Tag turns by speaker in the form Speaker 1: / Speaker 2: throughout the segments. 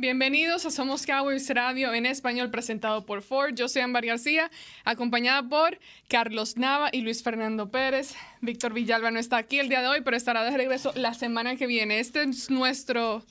Speaker 1: Bienvenidos a Somos Cowboys Radio en español presentado por Ford. Yo soy Ámbar García, acompañada por Carlos Nava y Luis Fernando Pérez. Víctor Villalba no está aquí el día de hoy, pero estará de regreso la semana que viene. Este es nuestro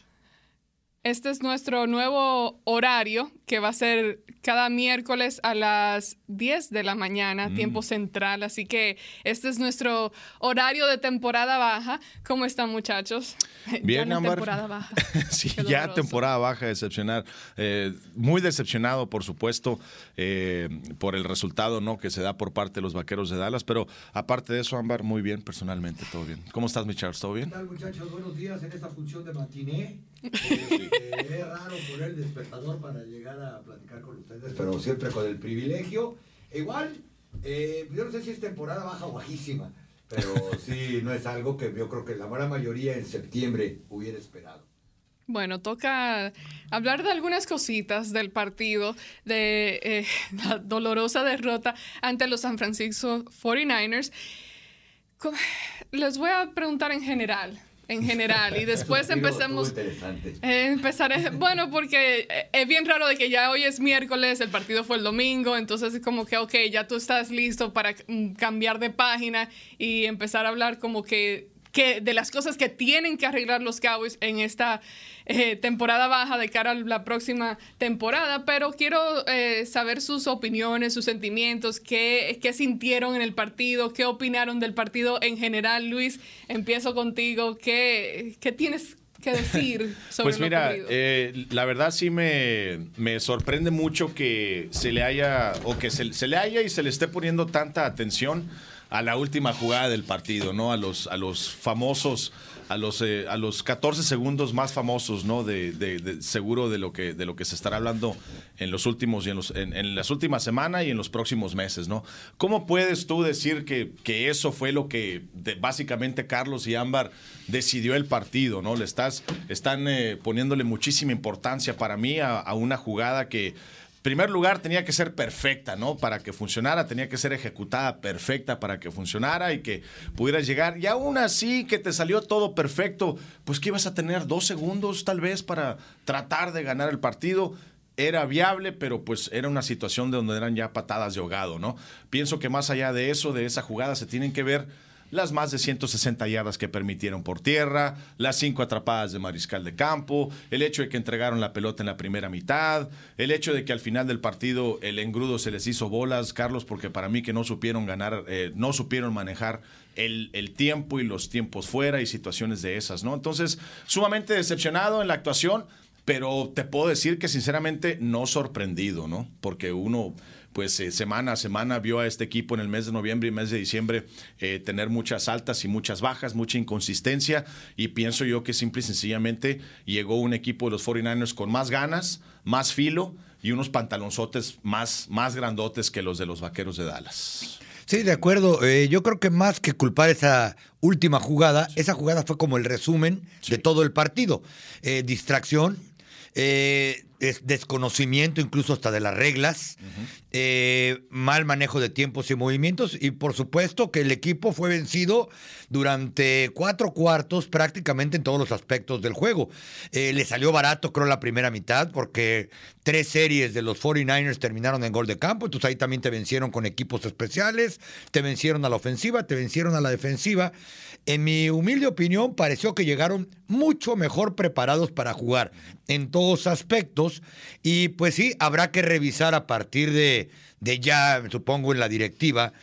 Speaker 1: este es nuestro nuevo horario que va a ser cada miércoles a las 10 de la mañana, mm. tiempo central. Así que este es nuestro horario de temporada baja. ¿Cómo están, muchachos?
Speaker 2: Bien, ya temporada baja. sí, ya temporada baja, decepcionar. Eh, muy decepcionado, por supuesto, eh, por el resultado ¿no? que se da por parte de los vaqueros de Dallas. Pero aparte de eso, Ámbar, muy bien, personalmente, todo bien. ¿Cómo estás, mi Charles? ¿Todo bien?
Speaker 3: ¿Qué tal, muchachos? Buenos días en esta función de matiné. es raro poner el despertador para llegar a platicar con ustedes, pero siempre con el privilegio. Igual, eh, yo no sé si es temporada baja o bajísima, pero sí, no es algo que yo creo que la gran mayoría en septiembre hubiera esperado.
Speaker 1: Bueno, toca hablar de algunas cositas del partido, de eh, la dolorosa derrota ante los San Francisco 49ers. Les voy a preguntar en general, en general. Y después empecemos. Eh, empezaré. Bueno, porque eh, es bien raro de que ya hoy es miércoles, el partido fue el domingo, entonces es como que, ok, ya tú estás listo para mm, cambiar de página y empezar a hablar como que que de las cosas que tienen que arreglar los Cowboys en esta eh, temporada baja de cara a la próxima temporada, pero quiero eh, saber sus opiniones, sus sentimientos, qué, qué, sintieron en el partido, qué opinaron del partido en general. Luis, empiezo contigo. ¿Qué, qué tienes que decir sobre
Speaker 2: Pues mira, eh, la verdad sí me, me, sorprende mucho que se le haya, o que se, se le haya y se le esté poniendo tanta atención a la última jugada del partido, ¿no? A los, a los famosos, a los, eh, a los 14 segundos más famosos, ¿no? De, seguro de lo, que, de lo que se estará hablando en los últimos y en, los, las últimas semanas y en los próximos meses, ¿no? ¿Cómo puedes tú decir que, que eso fue lo que básicamente Carlos y Ámbar decidió el partido, ¿no? Le estás, están eh, poniéndole muchísima importancia para mí a una jugada que primer lugar tenía que ser perfecta, ¿no? Para que funcionara, tenía que ser ejecutada perfecta para que funcionara y que pudieras llegar. Y aún así que te salió todo perfecto, pues que ibas a tener dos segundos tal vez para tratar de ganar el partido. Era viable, pero pues era una situación de donde eran ya patadas de ahogado, ¿no? Pienso que más allá de eso, de esa jugada, se tienen que ver las más de 160 yardas que permitieron por tierra, las cinco atrapadas de mariscal de campo, el hecho de que entregaron la pelota en la primera mitad, el hecho de que al final del partido el engrudo se les hizo bolas, Carlos, porque para mí que no supieron ganar, eh, no supieron manejar el, el, tiempo y los tiempos fuera y situaciones de esas, ¿no? Entonces, sumamente decepcionado en la actuación, pero te puedo decir que sinceramente no sorprendido, ¿no? Porque uno pues eh, semana a semana vio a este equipo en el mes de noviembre y mes de diciembre eh, tener muchas altas y muchas bajas, mucha inconsistencia y pienso yo que simple y sencillamente llegó un equipo de los 49ers con más ganas, más filo y unos pantalonzotes más, más grandotes que los de los Vaqueros de Dallas.
Speaker 3: Sí, de acuerdo. Eh, yo creo que más que culpar esa última jugada, esa jugada fue como el resumen de todo el partido. distracción, eh, desconocimiento incluso hasta de las reglas, eh, mal manejo de tiempos y movimientos y por supuesto que el equipo fue vencido durante cuatro cuartos prácticamente en todos los aspectos del juego. Eh, le salió barato creo la primera mitad porque tres series de los 49ers terminaron en gol de campo, entonces ahí también te vencieron con equipos especiales, te vencieron a la ofensiva, te vencieron a la defensiva. En mi humilde opinión pareció que llegaron mucho mejor preparados para jugar en todos aspectos y pues sí, habrá que revisar a partir de, de ya, supongo, en la directiva,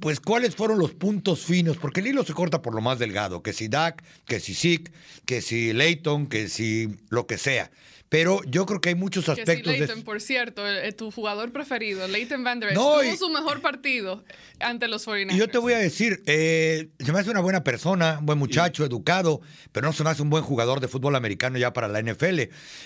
Speaker 3: pues cuáles fueron los puntos finos, porque el hilo se corta por lo más delgado, que si Dak, que si Zeke, que si Leighton, que si lo que sea. Pero yo creo que hay muchos
Speaker 1: Que sí,
Speaker 3: aspectos de...
Speaker 1: Leighton, por cierto, tu jugador preferido, Leighton Van Der Esch,
Speaker 3: No,
Speaker 1: tuvo
Speaker 3: y-
Speaker 1: su mejor partido ante los 49ers.
Speaker 3: Y yo te voy a decir, eh, se me hace una buena persona, un buen muchacho, educado, pero no se me hace un buen jugador de fútbol americano ya para la NFL.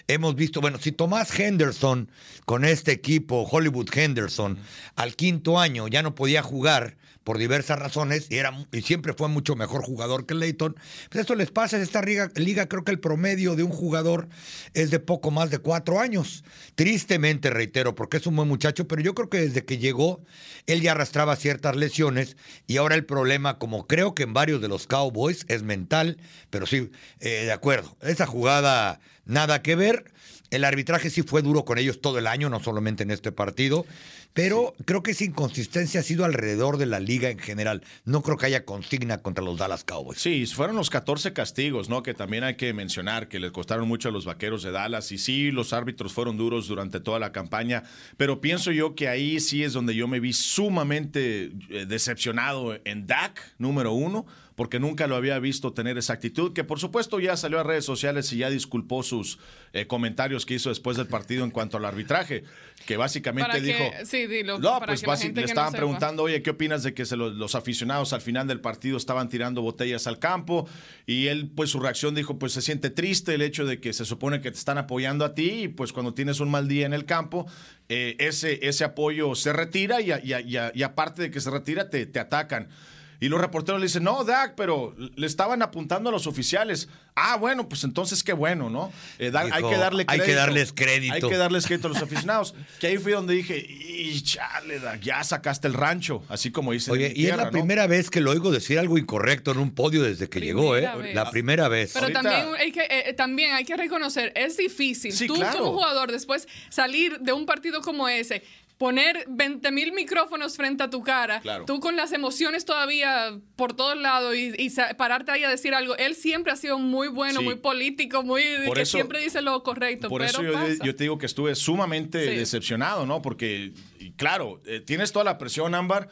Speaker 3: Hemos visto, bueno, si Tomás Henderson con este equipo, Hollywood Henderson, al quinto año ya no podía jugar por diversas razones y, era, y siempre fue mucho mejor jugador que Leighton, pues esto les pasa en esta liga, liga, creo que el promedio de un jugador es de poco más de cuatro años. Tristemente, reitero, porque es un buen muchacho, pero yo creo que desde que llegó, él ya arrastraba ciertas lesiones y ahora el problema, como creo que en varios de los Cowboys, es mental, pero sí, eh, de acuerdo, esa jugada nada que ver. El arbitraje sí fue duro con ellos todo el año, no solamente en este partido, pero creo que esa inconsistencia ha sido alrededor de la liga en general. No creo que haya consigna contra los Dallas Cowboys.
Speaker 2: Sí, fueron los 14 castigos, ¿no? Que también hay que mencionar que les costaron mucho a los vaqueros de Dallas. Y sí, los árbitros fueron duros durante toda la campaña. Pero pienso yo que ahí sí es donde yo me vi sumamente eh, decepcionado en Dak, número uno, porque nunca lo había visto tener esa actitud. Que por supuesto ya salió a redes sociales y ya disculpó sus eh, comentarios que hizo después del partido en cuanto al arbitraje. Que básicamente
Speaker 1: que-
Speaker 2: dijo.
Speaker 1: sí, dilo,
Speaker 2: No, pues le
Speaker 1: no
Speaker 2: estaban preguntando oye, ¿qué opinas de que se lo- los aficionados al final del partido estaban tirando botellas al campo? Y él, pues su reacción dijo, pues se siente triste el hecho de que se supone que te están apoyando a ti y pues cuando tienes un mal día en el campo, eh, ese, ese apoyo se retira y, a- y a- y a- y aparte de que se retira, te, te atacan. Y los reporteros le dicen, no, Dak, pero le estaban apuntando a los oficiales. Ah, bueno, pues entonces qué bueno, ¿no? Eh, hay que darle
Speaker 3: "Hay que
Speaker 2: crédito.
Speaker 3: darles crédito".
Speaker 2: Hay que darles crédito a los aficionados. que ahí fue donde dije, y chale, Dak, ya sacaste el rancho, así como dice.
Speaker 3: Oye, y es la primera vez que lo oigo decir algo incorrecto en un podio desde que llegó, ¿eh?
Speaker 1: Vez.
Speaker 3: La primera vez.
Speaker 1: Pero
Speaker 2: Ahorita-
Speaker 1: también, hay que, eh, también hay que reconocer, es difícil.
Speaker 2: Sí,
Speaker 1: Tú
Speaker 2: claro.
Speaker 1: como jugador, después salir de un partido como ese, poner 20 mil micrófonos frente a tu cara,
Speaker 2: Claro.
Speaker 1: tú con las emociones todavía por todos lados y, pararte ahí a decir algo. Él siempre ha sido muy bueno,
Speaker 2: Sí.
Speaker 1: muy político, muy
Speaker 2: Por
Speaker 1: que
Speaker 2: eso-
Speaker 1: siempre dice lo correcto.
Speaker 2: Por
Speaker 1: pero
Speaker 2: eso yo,
Speaker 1: pasa.
Speaker 2: yo te digo que estuve sumamente
Speaker 1: Sí.
Speaker 2: decepcionado, ¿no? Porque, claro, eh, tienes toda la presión, Ámbar,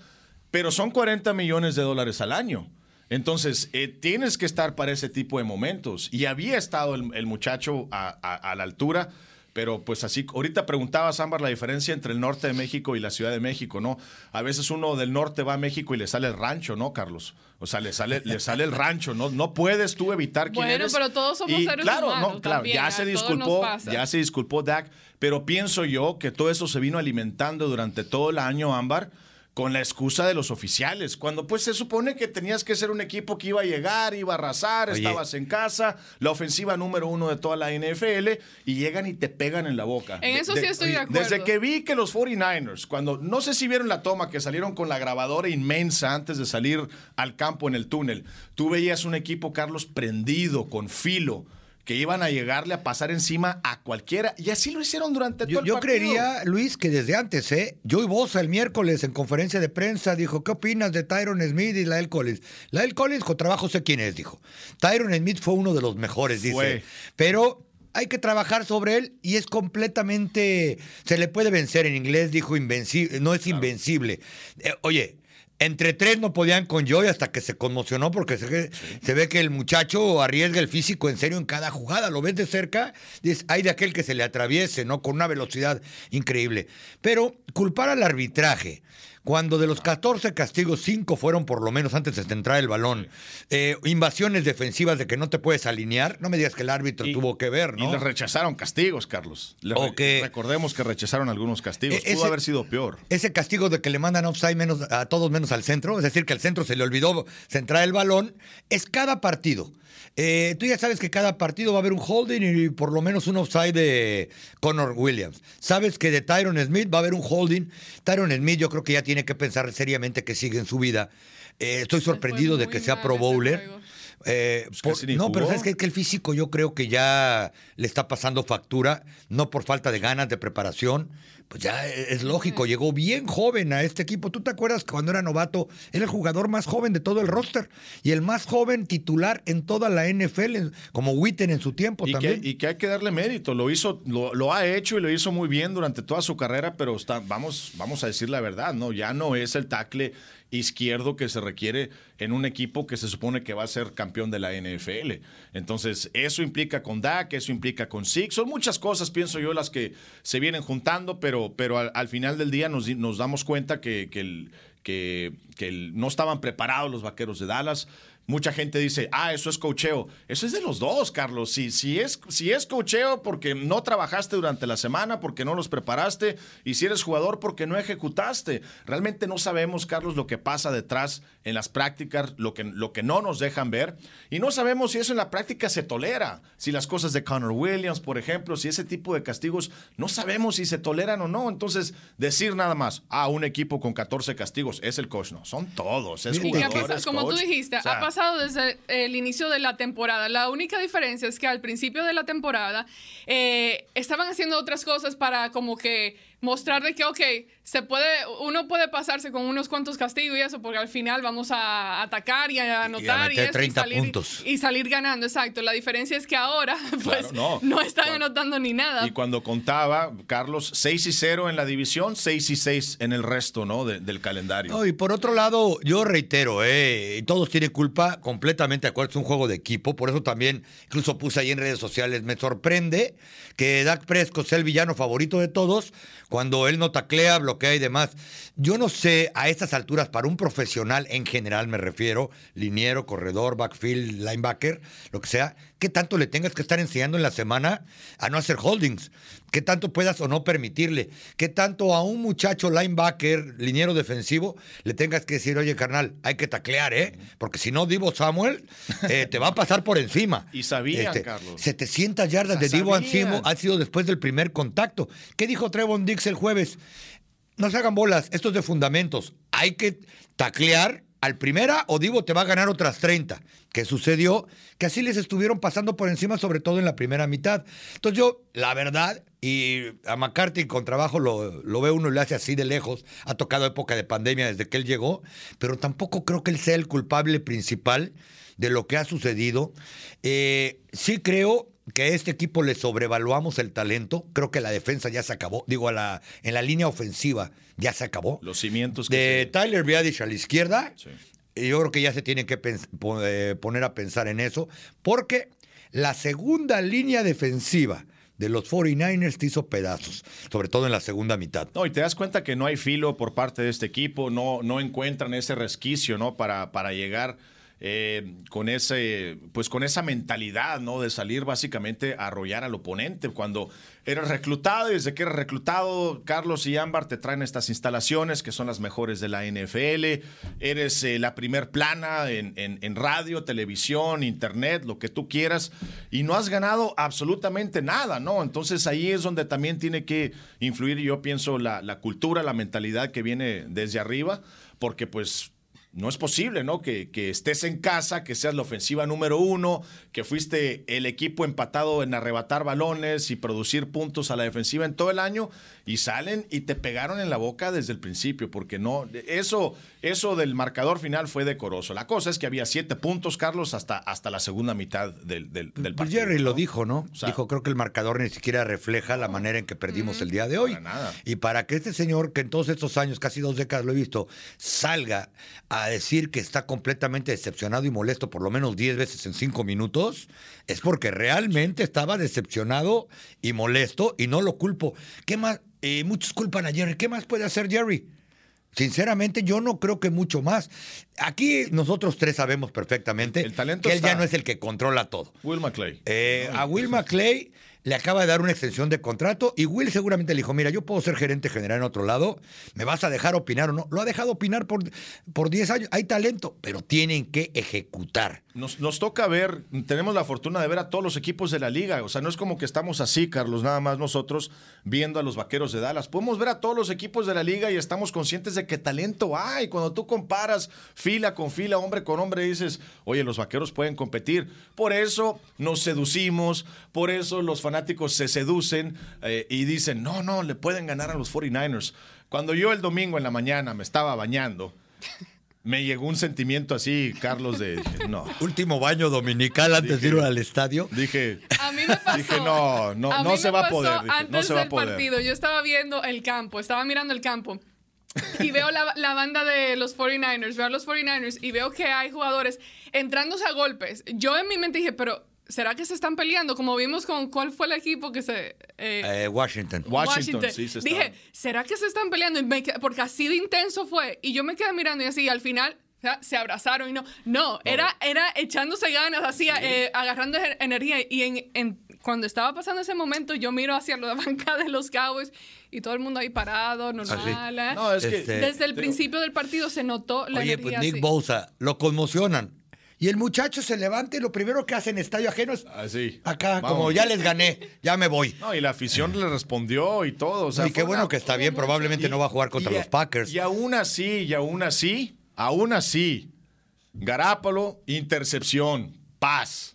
Speaker 2: pero son 40 millones de dólares al año. Entonces, eh, tienes que estar para ese tipo de momentos. Y había estado el, el muchacho a, a- a la altura, pero pues así, ahorita preguntabas, Ámbar, la diferencia entre el norte de México y la Ciudad de México, ¿no? A veces uno del norte va a México y le sale el rancho, ¿no, Carlos? O sea, le sale, le sale el rancho, ¿no? No puedes tú evitar quién
Speaker 1: Bueno,
Speaker 2: eres.
Speaker 1: pero todos somos
Speaker 2: Y
Speaker 1: seres
Speaker 2: claro,
Speaker 1: humanos
Speaker 2: no, claro,
Speaker 1: también,
Speaker 2: ya se disculpó, ya se disculpó Dak, pero pienso yo que todo eso se vino alimentando durante todo el año, Ámbar, con la excusa de los oficiales, cuando pues se supone que tenías que ser un equipo que iba a llegar, iba a arrasar,
Speaker 3: Oye.
Speaker 2: estabas en casa, la ofensiva número uno de toda la NFL, y llegan y te pegan en la boca.
Speaker 1: En eso sí estoy de acuerdo.
Speaker 2: Desde que vi que los 49ers, cuando, no sé si vieron la toma, que salieron con la grabadora inmensa antes de salir al campo en el túnel, tú veías un equipo, Carlos, prendido, con filo, que iban a llegarle a pasar encima a cualquiera, y así lo hicieron durante
Speaker 3: Yo,
Speaker 2: todo el
Speaker 3: yo
Speaker 2: partido.
Speaker 3: creería, Luis, que desde antes, ¿eh? Joey Bosa el miércoles en conferencia de prensa dijo, ¿qué opinas de Tyron Smith y Lael Collins? Lael Collins, con trabajo sé quién es, dijo. Tyron Smith fue uno de los mejores, dice.
Speaker 2: Fue.
Speaker 3: Pero hay que trabajar sobre él y es completamente... Se le puede vencer, en inglés dijo invencible, no es invencible. Eh, oye... Entre tres no podían con Joey hasta que se conmocionó porque se, se ve que el muchacho arriesga el físico en serio en cada jugada. Lo ves de cerca, dices, hay de aquel que se le atraviese, ¿no? Con una velocidad increíble. Pero culpar al arbitraje, cuando de los 14 castigos, 5 fueron por lo menos antes de centrar el balón, eh, invasiones defensivas de que no te puedes alinear, no me digas que el árbitro
Speaker 2: Y-
Speaker 3: tuvo que ver,
Speaker 2: Y
Speaker 3: ¿no?
Speaker 2: les rechazaron castigos, Carlos. Le-
Speaker 3: O que-
Speaker 2: Recordemos que rechazaron algunos castigos.
Speaker 3: E-
Speaker 2: Pudo haber sido peor.
Speaker 3: Ese castigo de que le mandan offside menos, a todos menos al centro, es decir, que al centro se le olvidó centrar el balón, es cada partido. Eh, tú ya sabes que cada partido va a haber un holding y por lo menos un offside de Connor Williams. Sabes que de Tyron Smith va a haber un holding. Tyron Smith yo creo que ya tiene que pensar seriamente que sigue en su vida. Eh, estoy sorprendido de que sea Pro
Speaker 1: ese
Speaker 3: Bowler. Eh,
Speaker 2: Pues
Speaker 3: por- no, pero sabes que el físico yo creo que ya le está pasando factura, no por falta de ganas, de preparación. Pues ya es lógico, llegó bien joven a este equipo. ¿Tú te acuerdas que cuando era novato era el jugador más joven de todo el roster y el más joven titular en toda la NFL, como Witten en su tiempo
Speaker 2: Y que,
Speaker 3: también?
Speaker 2: y que hay que darle mérito. Lo hizo, lo, lo ha hecho y lo hizo muy bien durante toda su carrera, pero está, vamos, vamos a decir la verdad, ¿no? Ya no es el tackle izquierdo que se requiere en un equipo que se supone que va a ser campeón de la NFL. Entonces, eso implica con Dak, eso implica con Six. Son muchas cosas, pienso yo, las que se vienen juntando, pero, pero al, final del día nos, damos cuenta que, que, que no estaban preparados los vaqueros de Dallas. Mucha gente dice, ah, eso es cocheo. Eso es de los dos, Carlos. Si, si, es, si es cocheo porque no trabajaste durante la semana, porque no los preparaste, y si eres jugador porque no ejecutaste. Realmente no sabemos, Carlos, lo que pasa detrás en las prácticas, lo que, lo que no nos dejan ver. Y no sabemos si eso en la práctica se tolera. Si las cosas de Connor Williams, por ejemplo, si ese tipo de castigos, no sabemos si se toleran o no. Entonces, decir nada más, ah, un equipo con 14 castigos es el coach. No, son todos. Es jugadores,
Speaker 1: Como tú dijiste, ha pasado desde el inicio de la temporada. La única diferencia es que al principio de la temporada eh, estaban haciendo otras cosas para como que mostrar de que, ok, se puede, uno puede pasarse con unos cuantos castigos y eso, porque al final vamos a atacar y a anotar y,
Speaker 3: salir,
Speaker 1: y salir ganando, exacto. La diferencia es que ahora, pues, no. están anotando ni nada.
Speaker 2: Y cuando contaba, Carlos, 6 y 0 en la división, 6 y 6 en el resto, ¿no? del calendario.
Speaker 3: y por otro lado, yo reitero, eh, todos tienen culpa, completamente de acuerdo, es un juego de equipo, por eso también, incluso puse ahí en redes sociales, me sorprende que Dak Prescott sea el villano favorito de todos, cuando él no taclea, bloquea y demás. Yo no sé a estas alturas, para un profesional en general me refiero, liniero, corredor, backfield, linebacker, lo que sea, qué tanto le tengas que estar enseñando en la semana a no hacer holdings, qué tanto puedas o no permitirle, qué tanto a un muchacho linebacker, liniero defensivo, le tengas que decir, oye, carnal, hay que taclear, ¿eh? Porque si no, Divo Samuel eh, te va a pasar por encima.
Speaker 2: Y sabían, este, Carlos.
Speaker 3: 700 yardas de Divo encima ha sido después del primer contacto. ¿Qué dijo Trevon Dix el jueves? No se hagan bolas, esto es de fundamentos. Hay que taclear al primera o Divo te va a ganar otras 30. ¿Qué sucedió? Que así les estuvieron pasando por encima, sobre todo en la primera mitad. Entonces yo, la verdad, y a McCarthy con trabajo lo, lo ve uno y le hace así de lejos, ha tocado época de pandemia desde que él llegó, pero tampoco creo que él sea el culpable principal de lo que ha sucedido. Eh, sí creo que a este equipo le sobrevaluamos el talento. Creo que la defensa ya se acabó. Digo, a la, en la línea ofensiva ya se acabó.
Speaker 2: Los cimientos.
Speaker 3: Que de Tyler Biadish a la izquierda. Yo creo que ya se tienen que eh, poner a pensar en eso. Porque la segunda línea defensiva de los 49ers te hizo pedazos, sobre todo en la segunda mitad.
Speaker 2: No, y te das cuenta que no hay filo por parte de este equipo, no, no encuentran ese resquicio, ¿no? Para, para llegar eh, con ese, pues con esa mentalidad, ¿no? De salir básicamente a arrollar al oponente. Cuando eres reclutado y desde que eres reclutado, Carlos y Ámbar te traen estas instalaciones que son las mejores de la NFL. Eres eh, la primer plana en, en, radio, televisión, internet, lo que tú quieras, y no has ganado absolutamente nada, ¿no? Entonces ahí es donde también tiene que influir, yo pienso, la, la cultura, la mentalidad que viene desde arriba, porque pues no es posible, ¿no? Que, que, estés en casa, que seas la ofensiva número uno, que fuiste el equipo empatado en arrebatar balones y producir puntos a la defensiva en todo el año y salen y te pegaron en la boca desde el principio, porque no, eso, eso del marcador final fue decoroso. La cosa es que había siete puntos, Carlos, hasta, hasta la segunda mitad del, del,
Speaker 3: pues
Speaker 2: partido.
Speaker 3: Jerry lo dijo, ¿no? dijo, creo que el marcador ni siquiera refleja la manera en que perdimos el día de hoy.
Speaker 2: nada.
Speaker 3: Y para que este señor, que en todos estos años, casi dos décadas lo he visto, salga a decir que está completamente decepcionado y molesto por lo menos diez veces en cinco minutos, es porque realmente estaba decepcionado y molesto y no lo culpo. ¿Qué más? Eh, muchos culpan a Jerry. ¿Qué más puede hacer Jerry? Sinceramente, yo no creo que mucho más. Aquí nosotros tres sabemos perfectamente que él ya no es el que controla todo.
Speaker 2: Will McClay.
Speaker 3: Eh, a Will McClay le acaba de dar una extensión de contrato y Will seguramente le dijo, mira, yo puedo ser gerente general en otro lado, ¿me vas a dejar opinar o no? Lo ha dejado opinar por, por 10 años, hay talento, pero tienen que ejecutar.
Speaker 2: Nos, nos toca ver, tenemos la fortuna de ver a todos los equipos de la liga, o sea, no es como que estamos así, Carlos, nada más nosotros viendo a los Vaqueros de Dallas, podemos ver a todos los equipos de la liga y estamos conscientes de qué talento hay, cuando tú comparas fila con fila, hombre con hombre, dices, oye, los Vaqueros pueden competir, por eso nos seducimos, por eso los fanáticos se seducen eh, y dicen, no, no, le pueden ganar a los 49ers. Cuando yo el domingo en la mañana me estaba bañando, me llegó un sentimiento así, Carlos, de no.
Speaker 3: Último baño dominical antes de ir al estadio.
Speaker 2: Dije,
Speaker 1: a mí me pasó,
Speaker 2: dije no, no, no se va a poder.
Speaker 1: antes
Speaker 2: no
Speaker 1: del partido, yo estaba viendo el campo, estaba mirando el campo. y veo la, la, banda de los 49ers, veo a los 49ers y veo que hay jugadores entrándose a golpes. Yo en mi mente dije, pero ¿será que se están peleando? Como vimos con cuál fue el equipo que se...
Speaker 3: Eh, eh, Washington.
Speaker 2: Washington. Washington, sí, se
Speaker 1: Dije, ¿será que se están peleando? Y porque así de intenso fue. Y yo me quedé mirando y así, y al final se abrazaron y no. No, era, era echándose ganas, así, eh, agarrando energía. Y en, en, cuando estaba pasando ese momento, yo miro hacia la banca de los Cowboys y todo el mundo ahí parado, normal. ¿eh?
Speaker 2: No, es que,
Speaker 1: este, Desde el principio del partido se notó la
Speaker 3: oye,
Speaker 1: energía.
Speaker 3: Pues Nick Bosa, lo conmocionan. Y el muchacho se levanta y lo primero que hace en estadio ajeno es
Speaker 2: Así.
Speaker 3: acá, como ya les gané, ya me voy.
Speaker 2: No, y la afición le respondió y todo. O sea,
Speaker 3: y qué bueno que está bien, probablemente no va a jugar contra los Packers.
Speaker 2: Y aún así, y aún así, aún así, Garápolo, intercepción, paz.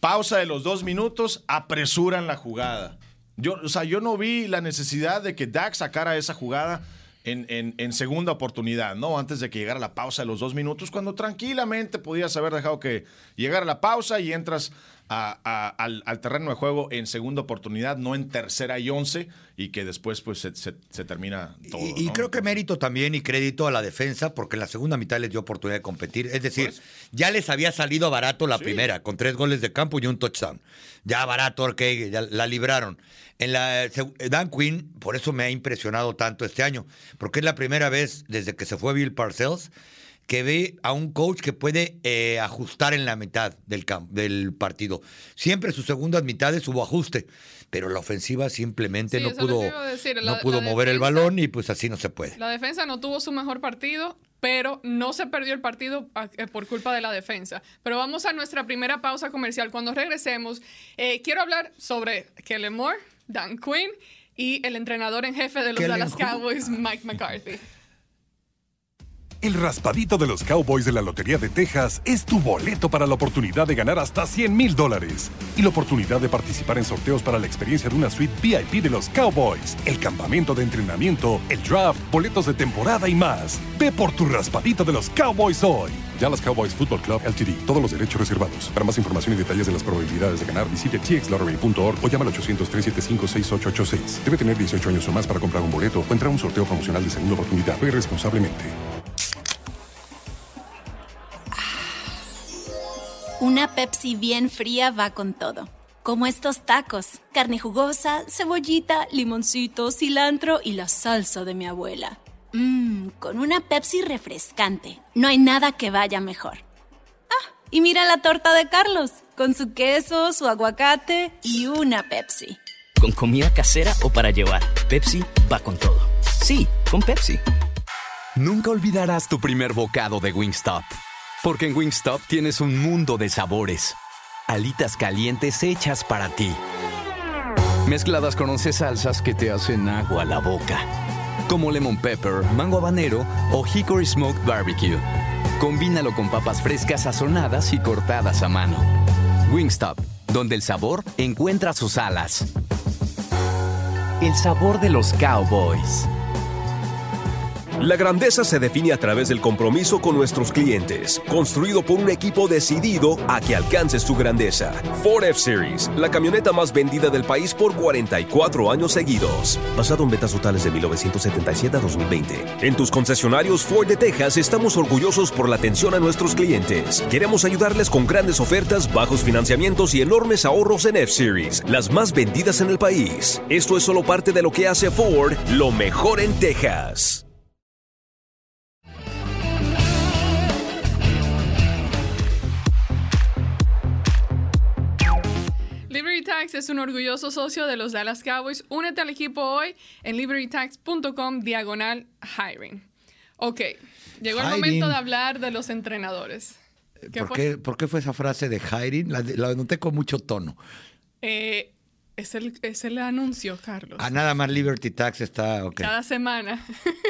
Speaker 2: Pausa de los dos minutos, apresuran la jugada. Yo, o sea, yo no vi la necesidad de que Dak sacara esa jugada en, en, segunda oportunidad, ¿no? Antes de que llegara la pausa de los dos minutos, cuando tranquilamente podías haber dejado que llegara la pausa y entras al, terreno de juego en segunda oportunidad, no en tercera y once, y que después pues se, termina todo.
Speaker 3: Y, creo que mérito también y crédito a la defensa, porque en la segunda mitad les dio oportunidad de competir. Es decir, pues, ya les había salido barato la primera, con tres goles de campo y un touchdown. Ya barato, ok, ya la libraron. En la, Dan Quinn, por eso me ha impresionado tanto este año, porque es la primera vez desde que se fue Bill Parcells que ve a un coach que puede eh, ajustar en la mitad del, del partido. Siempre sus segundas mitades hubo ajuste, pero la ofensiva simplemente no pudo, no pudo mover el balón y pues así no se puede.
Speaker 1: La defensa no tuvo su mejor partido, pero no se perdió el partido eh, por culpa de la defensa. Pero vamos a nuestra primera pausa comercial. Cuando regresemos, eh, quiero hablar sobre Kellen Moore, Dan Quinn y el entrenador en jefe de los Dallas Cowboys, Mike McCarthy.
Speaker 4: El raspadito de los Cowboys de la Lotería de Texas es tu boleto para la oportunidad de ganar hasta 100 mil dólares y la oportunidad de participar en sorteos para la experiencia de una suite VIP de los Cowboys, el campamento de entrenamiento, el draft, boletos de temporada y más. Ve por tu raspadito de los Cowboys hoy. Dallas Cowboys Football Club LTD. Todos los derechos reservados. Para más información y detalles de las probabilidades de ganar, visite txlottery.org o llama al 800-375-6886. Debe tener 18 años o más para comprar un boleto o entrar a un sorteo promocional de segunda oportunidad. Ve responsablemente.
Speaker 5: Una Pepsi bien fría va con todo. Como estos tacos, carne jugosa, cebollita, limoncito, cilantro y la salsa de mi abuela. Mmm, con una Pepsi refrescante. No hay nada que vaya mejor. Ah, y mira la torta de Carlos, con su queso, su aguacate y una Pepsi.
Speaker 6: Con comida casera o para llevar, Pepsi va con todo. Sí, con Pepsi.
Speaker 7: Nunca olvidarás tu primer bocado de Wingstop porque en Wingstop tienes un mundo de sabores. Alitas calientes hechas para ti. Mezcladas con 11 salsas que te hacen agua a la boca. Como lemon pepper, mango habanero o hickory smoked barbecue. Combínalo con papas frescas sazonadas y cortadas a mano. Wingstop, donde el sabor encuentra sus alas. El sabor de los cowboys.
Speaker 8: La grandeza se define a través del compromiso con nuestros clientes, construido por un equipo decidido a que alcances tu grandeza. Ford F-Series, la camioneta más vendida del país por 44 años seguidos. Basado en ventas totales de 1977 a 2020. En tus concesionarios Ford de Texas estamos orgullosos por la atención a nuestros clientes. Queremos ayudarles con grandes ofertas, bajos financiamientos y enormes ahorros en F-Series, las más vendidas en el país. Esto es solo parte de lo que hace Ford lo mejor en Texas.
Speaker 1: Tax es un orgulloso socio de los Dallas Cowboys. Únete al equipo hoy en libertytax.com diagonal hiring. Ok, llegó el momento de hablar de los entrenadores.
Speaker 3: ¿Por qué, fue esa frase de hiring? La, la noté con mucho tono.
Speaker 1: Eh, es el, es el anuncio, Carlos.
Speaker 3: Ah, nada más Liberty Tax está, ok.
Speaker 1: Cada semana.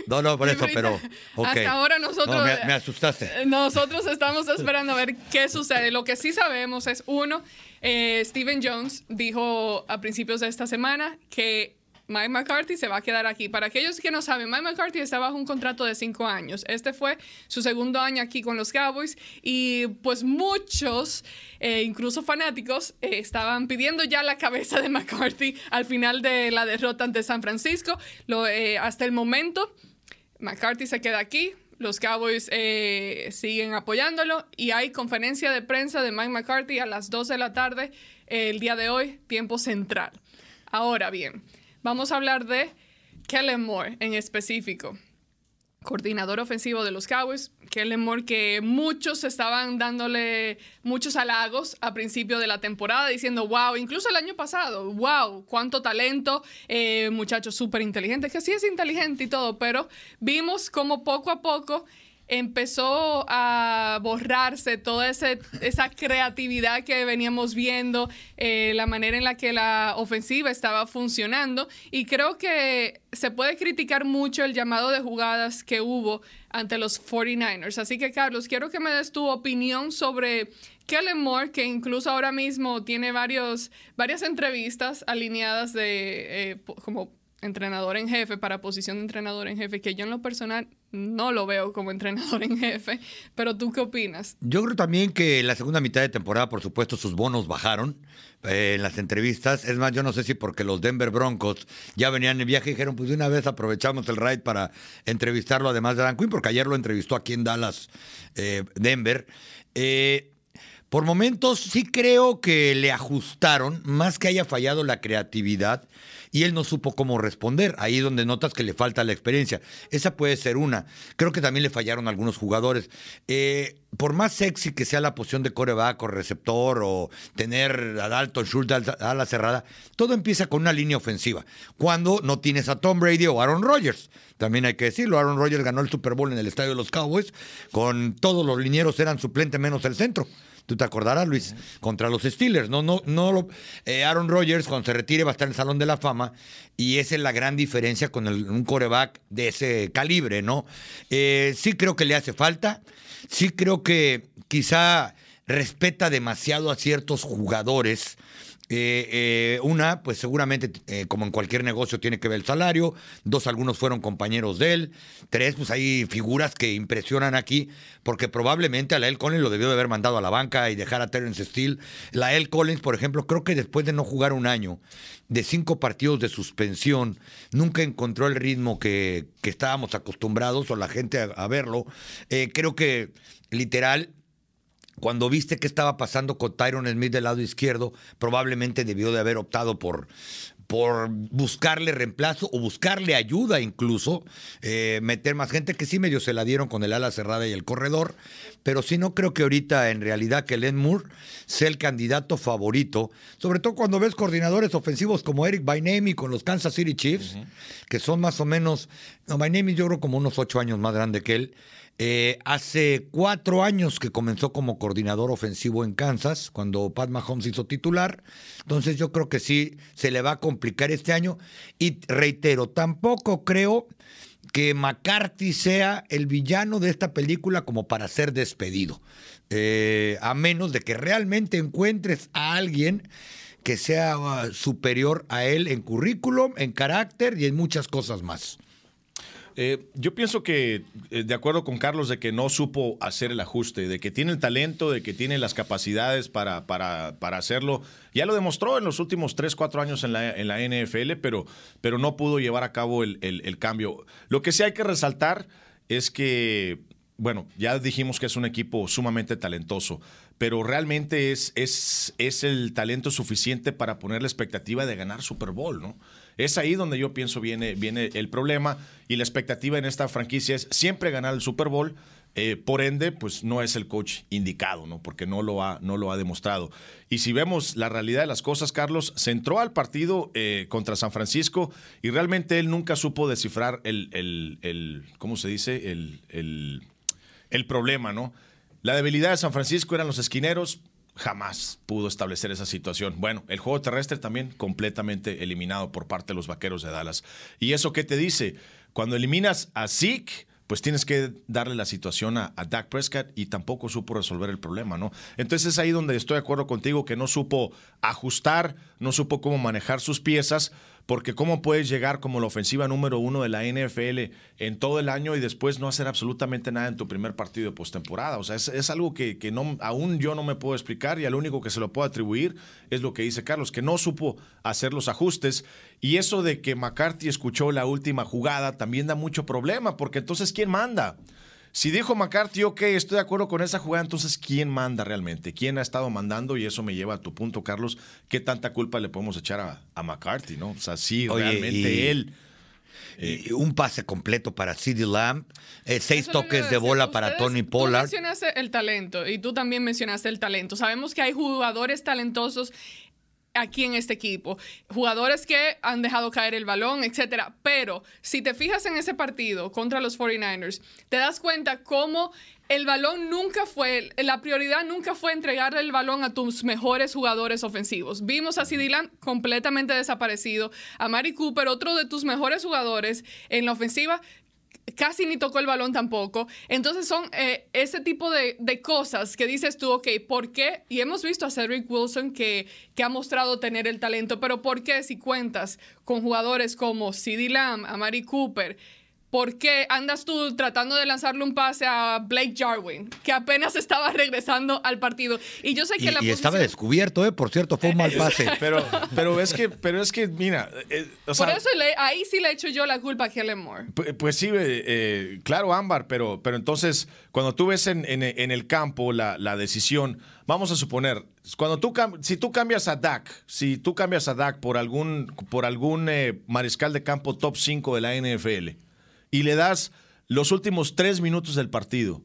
Speaker 3: No, no, por eso, pero.
Speaker 1: Hasta ahora nosotros.
Speaker 3: me, asustaste.
Speaker 1: Eh, nosotros estamos esperando a ver qué sucede. Lo que sí sabemos es, uno, eh, Steven Jones dijo a principios de esta semana que Mike McCarthy se va a quedar aquí. Para aquellos que no saben, Mike McCarthy está bajo un contrato de cinco años. Este fue su segundo año aquí con los Cowboys y pues muchos, eh, incluso fanáticos, eh, estaban pidiendo ya la cabeza de McCarthy al final de la derrota ante San Francisco. Hasta el momento... McCarthy se queda aquí, los Cowboys eh, siguen apoyándolo y hay conferencia de prensa de Mike McCarthy a las 2 de la tarde eh, el día de hoy, tiempo central. Ahora bien, vamos a hablar de Kellen Moore en específico coordinador ofensivo de los Cowboys, Kellen Moore, que muchos estaban dándole muchos halagos a principio de la temporada, diciendo, wow, incluso el año pasado, wow, cuánto talento, eh, muchachos súper inteligentes, que sí es inteligente y todo, pero vimos como poco a poco empezó a borrarse toda esa creatividad que veníamos viendo, eh, la manera en la que la ofensiva estaba funcionando. Y creo que se puede criticar mucho el llamado de jugadas que hubo ante los 49ers. Así que, Carlos, quiero que me des tu opinión sobre Kellen Moore, que incluso ahora mismo tiene varios, varias entrevistas alineadas de eh, como entrenador en jefe, para posición de entrenador en jefe, que yo en lo personal no lo veo como entrenador en jefe, pero tú qué opinas?
Speaker 3: Yo creo también que en la segunda mitad de temporada, por supuesto, sus bonos bajaron eh, en las entrevistas. Es más, yo no sé si porque los Denver Broncos ya venían en viaje y dijeron, pues de una vez aprovechamos el ride para entrevistarlo, además de Dan Quinn, porque ayer lo entrevistó aquí en Dallas, eh, Denver. Eh, por momentos sí creo que le ajustaron, más que haya fallado la creatividad y él no supo cómo responder. Ahí donde notas que le falta la experiencia. Esa puede ser una. Creo que también le fallaron algunos jugadores. Eh, por más sexy que sea la posición de coreback o receptor o tener a Dalton Schultz a la cerrada, todo empieza con una línea ofensiva. Cuando no tienes a Tom Brady o Aaron Rodgers. También hay que decirlo, Aaron Rodgers ganó el Super Bowl en el estadio de los Cowboys, con todos los linieros eran suplente menos el centro. Tú te acordarás, Luis, contra los Steelers. No, no, no. Eh, Aaron Rodgers, cuando se retire, va a estar en el Salón de la Fama. Y esa es la gran diferencia con un coreback de ese calibre, ¿no? Eh, sí creo que le hace falta. Sí creo que quizá respeta demasiado a ciertos jugadores eh, eh, una, pues seguramente, eh, como en cualquier negocio, tiene que ver el salario. Dos, algunos fueron compañeros de él. Tres, pues hay figuras que impresionan aquí, porque probablemente a la El Collins lo debió de haber mandado a la banca y dejar a Terence Steele. La El Collins, por ejemplo, creo que después de no jugar un año, de cinco partidos de suspensión, nunca encontró el ritmo que, estábamos acostumbrados o la gente a verlo. creo que literal cuando viste qué estaba pasando con Tyron Smith del lado izquierdo, probablemente debió de haber optado por, por buscarle reemplazo o buscarle ayuda incluso, eh, meter más gente que sí medio se la dieron con el ala cerrada y el corredor, pero sí no creo que ahorita en realidad que Len Moore sea el candidato favorito, sobre todo cuando ves coordinadores ofensivos como Eric Bainemi con los Kansas City Chiefs, que son más o menos, no, Bainemi yo creo como unos ocho años más grande que él, eh, hace cuatro años que comenzó como coordinador ofensivo en Kansas, cuando Pat Mahomes hizo titular. Entonces yo creo que sí se le va a complicar este año. Y reitero, tampoco creo que McCarthy sea el villano de esta película como para ser despedido. Eh, a menos de que realmente encuentres a alguien que sea uh, superior a él en currículum, en carácter y en muchas cosas más.
Speaker 2: Eh, yo pienso que, eh, de acuerdo con Carlos, de que no supo hacer el ajuste, de que tiene el talento, de que tiene las capacidades para, para, para hacerlo. Ya lo demostró en los últimos 3, 4 años en la, en la NFL, pero, pero no pudo llevar a cabo el, el cambio. Lo que sí hay que resaltar es que, bueno, ya dijimos que es un equipo sumamente talentoso, pero realmente es, es, es el talento suficiente para poner la expectativa de ganar Super Bowl, ¿no? Es ahí donde yo pienso viene, viene el problema y la expectativa en esta franquicia es siempre ganar el Super Bowl. Eh, por ende, pues no es el coach indicado, ¿no? Porque no lo, ha, no lo ha demostrado. Y si vemos la realidad de las cosas, Carlos, se entró al partido eh, contra San Francisco y realmente él nunca supo descifrar el, el, el ¿cómo se dice? El, el, el problema, ¿no? La debilidad de San Francisco eran los esquineros, jamás pudo establecer esa situación. Bueno, el juego terrestre también completamente eliminado por parte de los Vaqueros de Dallas. ¿Y eso qué te dice? Cuando eliminas a Zeke, pues tienes que darle la situación a, Dak Prescott y tampoco supo resolver el problema, ¿no? Entonces es ahí donde estoy de acuerdo contigo que no supo ajustar, no supo cómo manejar sus piezas, porque cómo puedes llegar como la ofensiva número uno de la NFL en todo el año y después no hacer absolutamente nada en tu primer partido de postemporada. O sea, es, algo que, que aún yo no me puedo explicar y al único que se lo puedo atribuir es lo que dice Carlos, que no supo hacer los ajustes. Y eso de que McCarthy escuchó la última jugada también da mucho problema, porque entonces, ¿quién manda? Si dijo McCarthy, ok, estoy de acuerdo con esa jugada, entonces ¿quién manda realmente? ¿Quién ha estado mandando? Y eso me lleva a tu punto, Carlos. ¿Qué tanta culpa le podemos echar a, a McCarthy, no? O sea, sí,
Speaker 3: Oye,
Speaker 2: realmente
Speaker 3: y-
Speaker 2: él.
Speaker 3: Y un pase completo para CD Lamb, eh, seis toques de bola para Tony
Speaker 1: Tú
Speaker 3: Pollard.
Speaker 1: mencionaste el talento y tú también mencionaste el talento. Sabemos que hay jugadores talentosos aquí en este equipo, jugadores que han dejado caer el balón, etcétera. Pero si te fijas en ese partido contra los 49ers, te das cuenta cómo el balón nunca fue, la prioridad nunca fue entregarle el balón a tus mejores jugadores ofensivos. Vimos a CD completamente desaparecido, a Mari Cooper, otro de tus mejores jugadores en la ofensiva, casi ni tocó el balón tampoco. Entonces son eh, ese tipo de, de cosas que dices tú, ok, ¿por qué? Y hemos visto a Cedric Wilson que, que ha mostrado tener el talento, pero ¿por qué si cuentas con jugadores como CeeDee Lamb, a Mari Cooper? ¿Por qué andas tú tratando de lanzarle un pase a Blake Jarwin, que apenas estaba regresando al partido? Y yo sé que
Speaker 3: Y,
Speaker 1: la
Speaker 3: y estaba
Speaker 1: posición-
Speaker 3: descubierto, ¿eh? Por cierto, fue un mal pase.
Speaker 2: Pero, pero es que, pero es que, mira, eh, o sea,
Speaker 1: Por eso le- ahí sí le echo yo la culpa a Kellen Moore.
Speaker 2: Pu- Pues sí, eh, eh, claro, Ámbar, pero, pero entonces, cuando tú ves en, en- en el campo la, la decisión, vamos a suponer, cuando tú si tú cambias a Dak, si tú cambias a Dak por algún, por algún eh, mariscal de campo top 5 de la NFL y le das los últimos tres minutos del partido,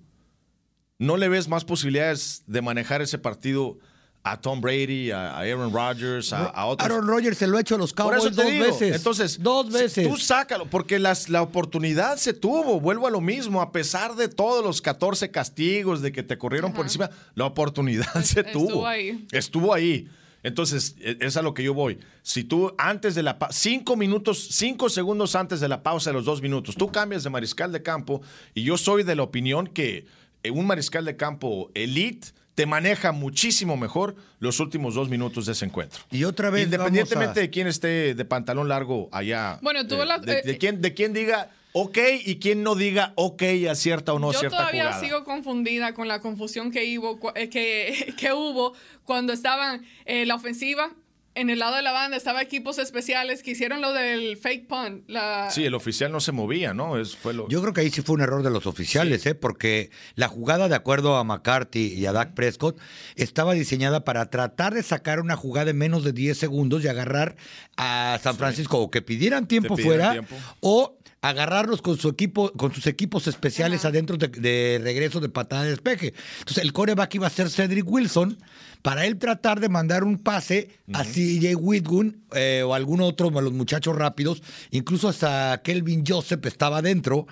Speaker 2: ¿no le ves más posibilidades de manejar ese partido a Tom Brady, a, Aaron Rodgers, a, a otros?
Speaker 3: Aaron Rodgers se lo ha hecho a los
Speaker 2: Por
Speaker 3: Cowboys
Speaker 2: eso te
Speaker 3: dos
Speaker 2: digo.
Speaker 3: veces.
Speaker 2: Entonces,
Speaker 3: dos veces.
Speaker 2: Tú sácalo, porque las, la oportunidad se tuvo. Vuelvo a lo mismo. A pesar de todos los 14 castigos de que te corrieron por encima, la oportunidad se
Speaker 1: Estuvo
Speaker 2: tuvo.
Speaker 1: ahí.
Speaker 2: Estuvo ahí. Entonces, e- es a lo que yo voy. Si tú antes de la pa- cinco minutos, cinco segundos antes de la pausa de los dos minutos, tú cambias de mariscal de campo, y yo soy de la opinión que eh, un mariscal de campo elite te maneja muchísimo mejor los últimos dos minutos de ese encuentro.
Speaker 3: Y otra vez
Speaker 2: Independientemente
Speaker 3: a-
Speaker 2: de quién esté de pantalón largo allá.
Speaker 1: Bueno, tuvo
Speaker 2: eh,
Speaker 1: la-
Speaker 2: de, de
Speaker 1: eh,
Speaker 2: quién, de quién diga ok y quién no diga ok a cierta o no
Speaker 1: Yo
Speaker 2: cierta
Speaker 1: todavía
Speaker 2: jugada.
Speaker 1: sigo confundida con la confusión que hubo, eh, que, que hubo cuando estaban en la ofensiva. En el lado de la banda estaba equipos especiales que hicieron lo del fake punt. La,
Speaker 2: Sí, el oficial no se movía, ¿no? Es, fue lo...
Speaker 3: Yo creo que ahí sí fue un error de los oficiales, ¿eh? porque la jugada, de acuerdo a McCarthy y a Dak Prescott, estaba diseñada para tratar de sacar una jugada en menos de 10 segundos y agarrar a San Francisco o que pidieran tiempo
Speaker 2: pidieran
Speaker 3: fuera
Speaker 2: tiempo.
Speaker 3: o agarrarlos con su equipo, con sus equipos especiales adentro de, de regreso de patada de despeje. Entonces el coreback iba a ser Cedric Wilson para él tratar de mandar un pase a CJ Whitgun eh, o algún otro de los muchachos rápidos, incluso hasta Kelvin Joseph estaba adentro.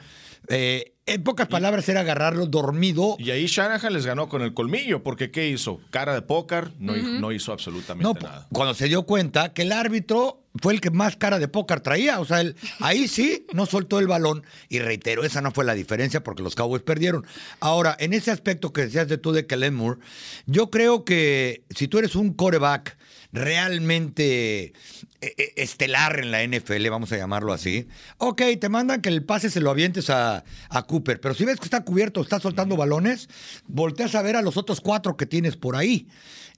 Speaker 3: Eh, en pocas palabras era agarrarlo dormido.
Speaker 2: Y ahí Shanahan les ganó con el colmillo, porque ¿qué hizo? Cara de póker, no, hi- no hizo absolutamente
Speaker 3: No,
Speaker 2: nada.
Speaker 3: cuando se dio cuenta que el árbitro fue el que más cara de póker traía. O sea, él, ahí sí no soltó el balón. Y reitero, esa no fue la diferencia porque los Cowboys perdieron. Ahora, en ese aspecto que decías de tú de Kellen Moore, yo creo que si tú eres un coreback realmente eh, eh, estelar en la NFL, vamos a llamarlo así, ok, te mandan que el pase se lo avientes a, a Cooper, pero si ves que está cubierto, está soltando balones, volteas a ver a los otros cuatro que tienes por ahí.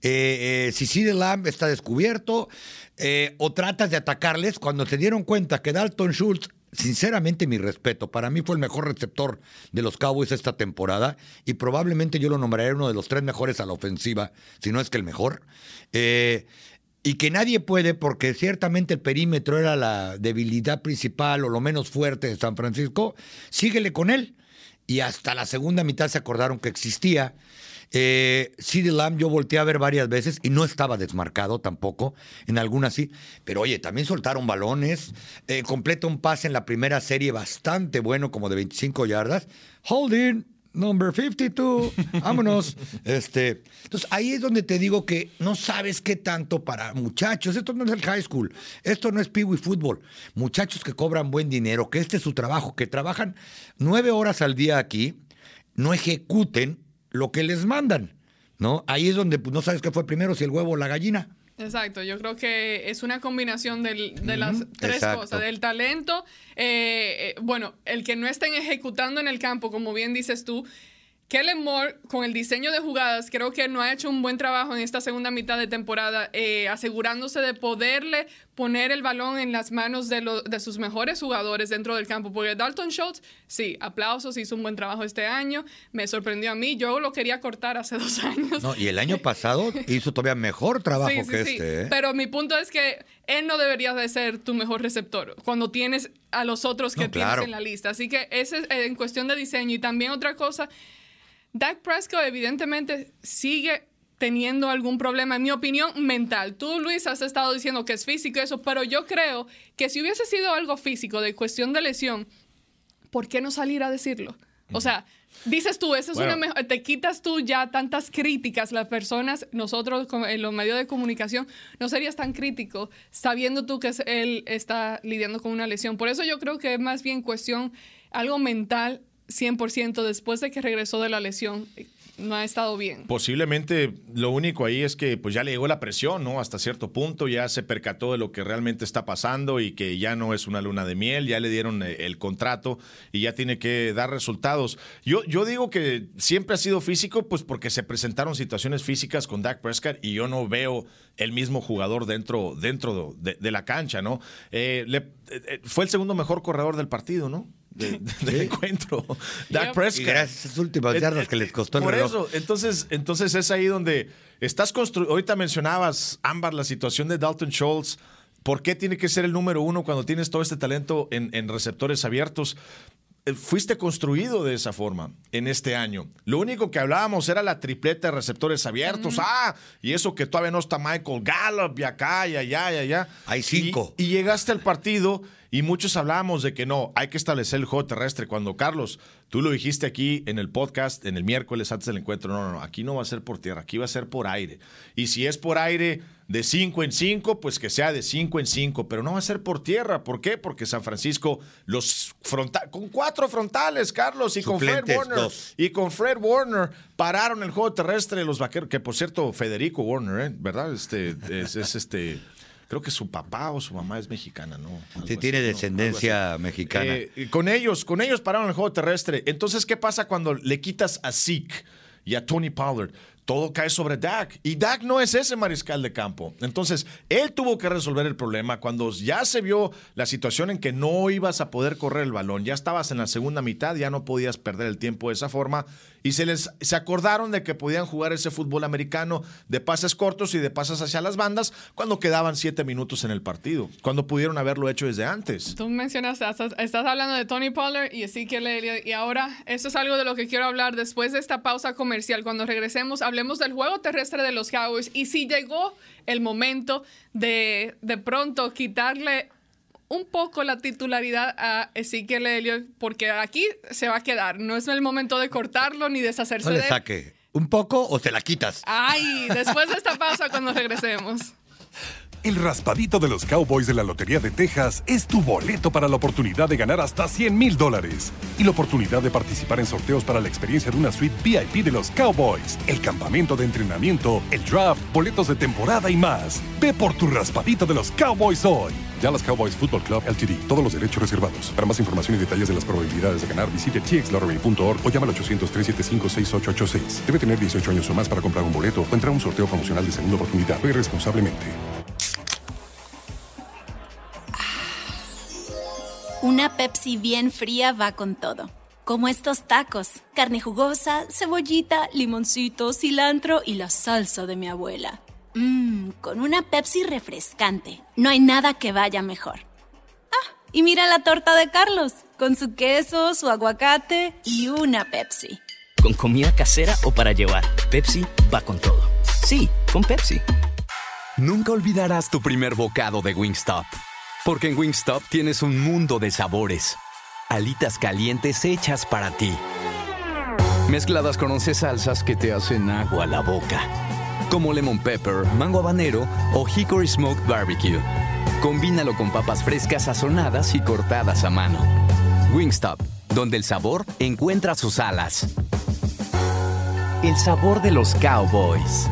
Speaker 3: Eh, eh, si CD Lamb está descubierto, eh, o tratas de atacarles, cuando se dieron cuenta que Dalton Schultz, sinceramente mi respeto, para mí fue el mejor receptor de los Cowboys esta temporada y probablemente yo lo nombraré uno de los tres mejores a la ofensiva, si no es que el mejor. Eh, y que nadie puede, porque ciertamente el perímetro era la debilidad principal o lo menos fuerte de San Francisco, síguele con él. Y hasta la segunda mitad se acordaron que existía. Eh, CeeDee Lamb yo volteé a ver varias veces y no estaba desmarcado tampoco, en algunas sí, pero oye, también soltaron balones, eh, completa un pase en la primera serie bastante bueno, como de 25 yardas, holding, number 52, vámonos. este, entonces ahí es donde te digo que no sabes qué tanto para muchachos, esto no es el high school, esto no es Pee Wee Fútbol, muchachos que cobran buen dinero, que este es su trabajo, que trabajan nueve horas al día aquí, no ejecuten lo que les mandan, ¿no? Ahí es donde pues, no sabes qué fue primero, si el huevo o la gallina.
Speaker 1: Exacto, yo creo que es una combinación del- de las tres
Speaker 3: exacto.
Speaker 1: cosas, del talento, eh, eh, bueno, el que no estén ejecutando en el campo, como bien dices tú. Kellen Moore, con el diseño de jugadas, creo que no ha hecho un buen trabajo en esta segunda mitad de temporada, eh, asegurándose de poderle poner el balón en las manos de, lo- de sus mejores jugadores dentro del campo. Porque Dalton Schultz, sí, aplausos, hizo un buen trabajo este año, me sorprendió a mí, yo lo quería cortar hace dos años.
Speaker 3: No, y el año pasado hizo todavía mejor trabajo
Speaker 1: Sí, sí,
Speaker 3: que
Speaker 1: sí.
Speaker 3: este. ¿eh?
Speaker 1: Pero mi punto es que él no debería de ser tu mejor receptor cuando tienes a los otros que
Speaker 3: No, claro.
Speaker 1: tienes en la lista. Así que ese es en cuestión de diseño. Y también otra cosa, Dak Prescott evidentemente sigue teniendo algún problema, en mi opinión, mental. Tú, Luis, has estado diciendo que es físico eso, pero yo creo que si hubiese sido algo físico de cuestión de lesión, ¿por qué no salir a decirlo? O sea, dices tú, esa es
Speaker 2: Bueno.
Speaker 1: una mejor, te quitas tú ya tantas críticas, las personas, nosotros en los medios de comunicación, no serías tan crítico sabiendo tú que él está lidiando con una lesión. Por eso yo creo que es más bien cuestión, algo mental 100% después de que regresó de la lesión, eh, no ha estado bien.
Speaker 2: Posiblemente lo único ahí es que pues ya le llegó la presión, ¿no? Hasta cierto punto ya se percató de lo que realmente está pasando y que ya no es una luna de miel, ya le dieron eh, el contrato y ya tiene que dar resultados. Yo, yo digo que siempre ha sido físico, pues porque se presentaron situaciones físicas con Dak Prescott y yo no veo el mismo jugador dentro, dentro de, la cancha, ¿no? Eh, le- eh, fue el segundo mejor corredor del partido, ¿no? De- de- del encuentro. Dak. Prescott.
Speaker 3: Y gracias a esas últimas yardas
Speaker 2: eh,
Speaker 3: que les costó el
Speaker 2: Por
Speaker 3: reloj.
Speaker 2: eso, entonces, entonces es ahí donde estás construyendo. Ahorita mencionabas, Ámbar, la situación de Dalton Schultz. ¿Por qué tiene que ser el número uno cuando tienes todo este talento en, en receptores abiertos? Eh, Fuiste construido de esa forma en este año. Lo único que hablábamos era la tripleta de receptores abiertos. Ah, y eso que todavía no está Michael Gallup y acá y allá y allá.
Speaker 3: Hay cinco.
Speaker 2: Y, y llegaste al partido y muchos hablábamos de que no, hay que establecer el juego terrestre. Cuando Carlos, tú lo dijiste aquí en el podcast, en el miércoles antes del encuentro, no, no, no, aquí no va a ser por tierra, aquí va a ser por aire. Y si es por aire de 5 en 5, pues que sea de 5 en 5, pero no va a ser por tierra. ¿Por qué? Porque San Francisco, los fronta con cuatro frontales, Carlos, y con Fred Warner,
Speaker 3: dos.
Speaker 2: y con Fred Warner pararon el juego terrestre de los vaqueros, que por cierto, Federico Warner, ¿eh? ¿verdad? Este, es, es este. Creo que su papá o su mamá es mexicana, ¿no? Algo
Speaker 3: Sí, tiene descendencia mexicana.
Speaker 2: Eh, y con ellos, con ellos pararon el juego terrestre. Entonces, ¿qué pasa cuando le quitas a Zeke y a Tony Pollard? Todo cae sobre Dak. Y Dak no es ese mariscal de campo. Entonces, él tuvo que resolver el problema. Cuando ya se vio la situación en que no ibas a poder correr el balón, ya estabas en la segunda mitad, ya no podías perder el tiempo de esa forma. Y se les se acordaron de que podían jugar ese fútbol americano de pases cortos y de pases hacia las bandas cuando quedaban siete minutos en el partido. Cuando pudieron haberlo hecho desde antes.
Speaker 1: Tú mencionaste, estás, hablando de Tony Pollard y Ezekiel Elliott, y ahora eso es algo de lo que quiero hablar después de esta pausa comercial. Cuando regresemos, hablemos del juego terrestre de los Cowboys y si llegó el momento de de pronto quitarle un poco la titularidad a Ezekiel Elliott, porque aquí se va a quedar. No es el momento de cortarlo ni deshacerse
Speaker 3: No
Speaker 1: de
Speaker 3: le
Speaker 1: él.
Speaker 3: saque. ¿Un poco o te la quitas?
Speaker 1: Ay, después de esta pausa, cuando regresemos.
Speaker 4: El raspadito de los Cowboys de la Lotería de Texas es tu boleto para la oportunidad de ganar hasta 100 mil dólares y la oportunidad de participar en sorteos para la experiencia de una suite VIP de los Cowboys, el campamento de entrenamiento, el draft, boletos de temporada y más. Ve por tu raspadito de los Cowboys hoy. Dallas Cowboys Football Club LTD. Todos los derechos reservados. Para más información y detalles de las probabilidades de ganar, visite txlottery.org o llama al 800-375-6886. Debe tener 18 años o más para comprar un boleto o entrar a un sorteo promocional de segunda oportunidad. Juegue responsablemente.
Speaker 5: Una Pepsi bien fría va con todo. Como estos tacos, carne jugosa, cebollita, limoncito, cilantro y la salsa de mi abuela. Mmm, con una Pepsi refrescante. No hay nada que vaya mejor. Ah, y mira la torta de Carlos, con su queso, su aguacate y una Pepsi.
Speaker 6: Con comida casera o para llevar, Pepsi va con todo. Sí, con Pepsi.
Speaker 7: Nunca olvidarás tu primer bocado de Wingstop. Porque en Wingstop tienes un mundo de sabores. Alitas calientes hechas para ti. Mezcladas con 11 salsas que te hacen agua a la boca. Como lemon pepper, mango habanero o hickory smoked barbecue. Combínalo con papas frescas sazonadas y cortadas a mano. Wingstop, donde el sabor encuentra sus alas. El sabor de los cowboys.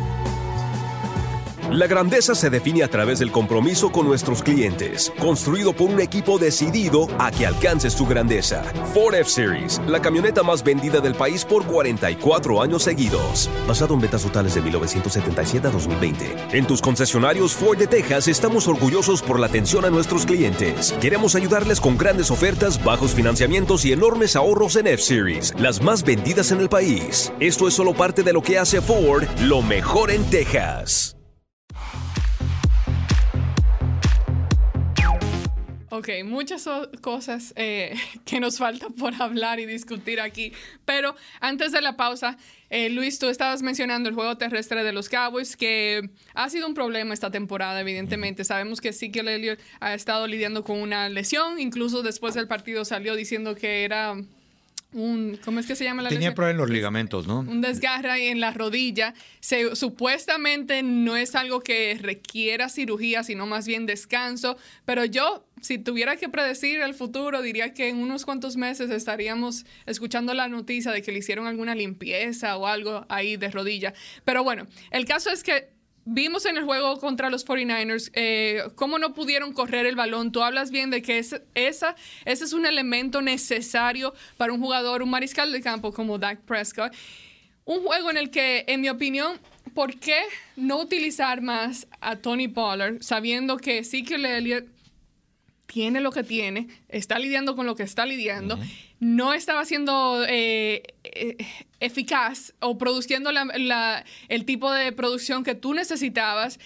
Speaker 8: La grandeza se define a través del compromiso con nuestros clientes, construido por un equipo decidido a que alcances tu grandeza. Ford F-Series, la camioneta más vendida del país por 44 años seguidos. Basado en ventas totales de 1977 a 2020. En tus concesionarios Ford de Texas estamos orgullosos por la atención a nuestros clientes. Queremos ayudarles con grandes ofertas, bajos financiamientos y enormes ahorros en F-Series, las más vendidas en el país. Esto es solo parte de lo que hace Ford lo mejor en Texas.
Speaker 1: Ok, muchas cosas eh, que nos falta por hablar y discutir aquí. Pero antes de la pausa, eh, Luis, tú estabas mencionando el juego terrestre de los Cowboys, que ha sido un problema esta temporada, evidentemente. Sabemos que Ezekiel Elliott ha estado lidiando con una lesión, incluso después del partido salió diciendo que era un, ¿cómo es que se llama la
Speaker 3: Tenía problemas en los ligamentos, ¿no?
Speaker 1: Un desgarre en la rodilla. Se, supuestamente no es algo que requiera cirugía, sino más bien descanso. Pero yo, si tuviera que predecir el futuro, diría que en unos cuantos meses estaríamos escuchando la noticia de que le hicieron alguna limpieza o algo ahí de rodilla. Pero bueno, el caso es que vimos en el juego contra los 49ers eh, cómo no pudieron correr el balón. Tú hablas bien de que esa, ese es un elemento necesario para un jugador, un mariscal de campo como Dak Prescott. Un juego en el que, en mi opinión, ¿por qué no utilizar más a Tony Pollard sabiendo que sí que Elliott tiene lo que tiene, está lidiando con lo que está lidiando, no estaba siendo eh, eh, eficaz o produciendo el tipo de producción que tú necesitabas.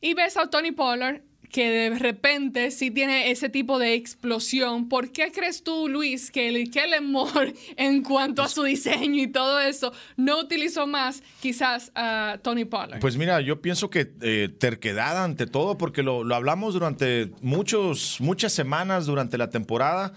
Speaker 1: Y ves a Tony Pollard que de repente sí tiene ese tipo de explosión. ¿Por qué crees tú, Luis, que el Kellen Moore, en cuanto a su diseño y todo eso, no utilizó más quizás Tony Pollard?
Speaker 2: Pues mira, yo pienso que eh, terquedad ante todo, porque lo, lo, hablamos durante muchos, muchas semanas durante la temporada.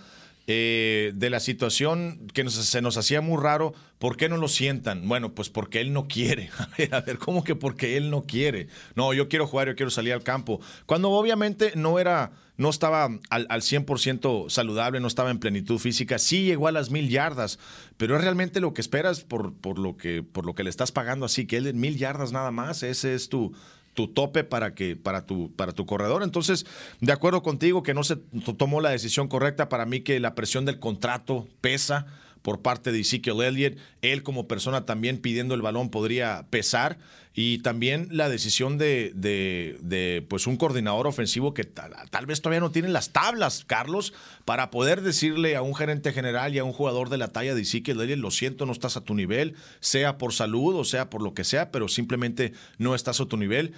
Speaker 2: Eh, de la situación que se nos hacía muy raro, ¿por qué no lo sientan? Bueno, pues porque él no quiere. A ver, a ver, ¿cómo que porque él no quiere? No, yo quiero jugar, yo quiero salir al campo. Cuando obviamente no era, no estaba al, al 100% saludable, no estaba en plenitud física, sí llegó a las mil yardas, pero es realmente lo que esperas por, por, lo, que, por lo que le estás pagando así, que él en mil yardas nada más, ese es tu, tu tope para que para tu para tu corredor. Entonces, de acuerdo contigo que no se tomó la decisión correcta para mí que la presión del contrato pesa por parte de Ezekiel Elliott. Él como persona también pidiendo el balón podría pesar. Y también la decisión de, pues un coordinador ofensivo que tal, tal, vez todavía no tiene las tablas, Carlos, para poder decirle a un gerente general y a un jugador de la talla de Ezekiel Elliott, lo siento, no estás a tu nivel, sea por salud o sea por lo que sea, pero simplemente no estás a tu nivel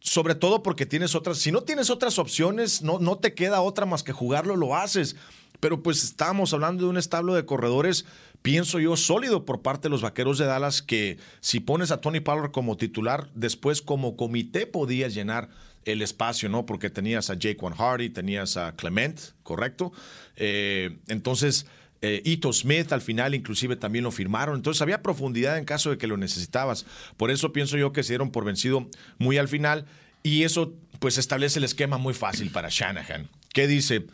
Speaker 2: sobre todo porque tienes otras, si no tienes otras opciones, no, no te queda otra más que jugarlo, lo haces. Pero pues estábamos hablando de un establo de corredores, pienso yo, sólido por parte de los Vaqueros de Dallas, que si pones a Tony Pollard como titular, después como comité podías llenar el espacio, ¿no? Porque tenías a One Hardy, tenías a Clement, ¿correcto? Eh, entonces, eh, Ito Smith al final inclusive también lo firmaron. Entonces había profundidad en caso de que lo necesitabas. Por eso pienso yo que se dieron por vencido muy al final y eso pues establece el esquema muy fácil para Shanahan. ¿Qué dice?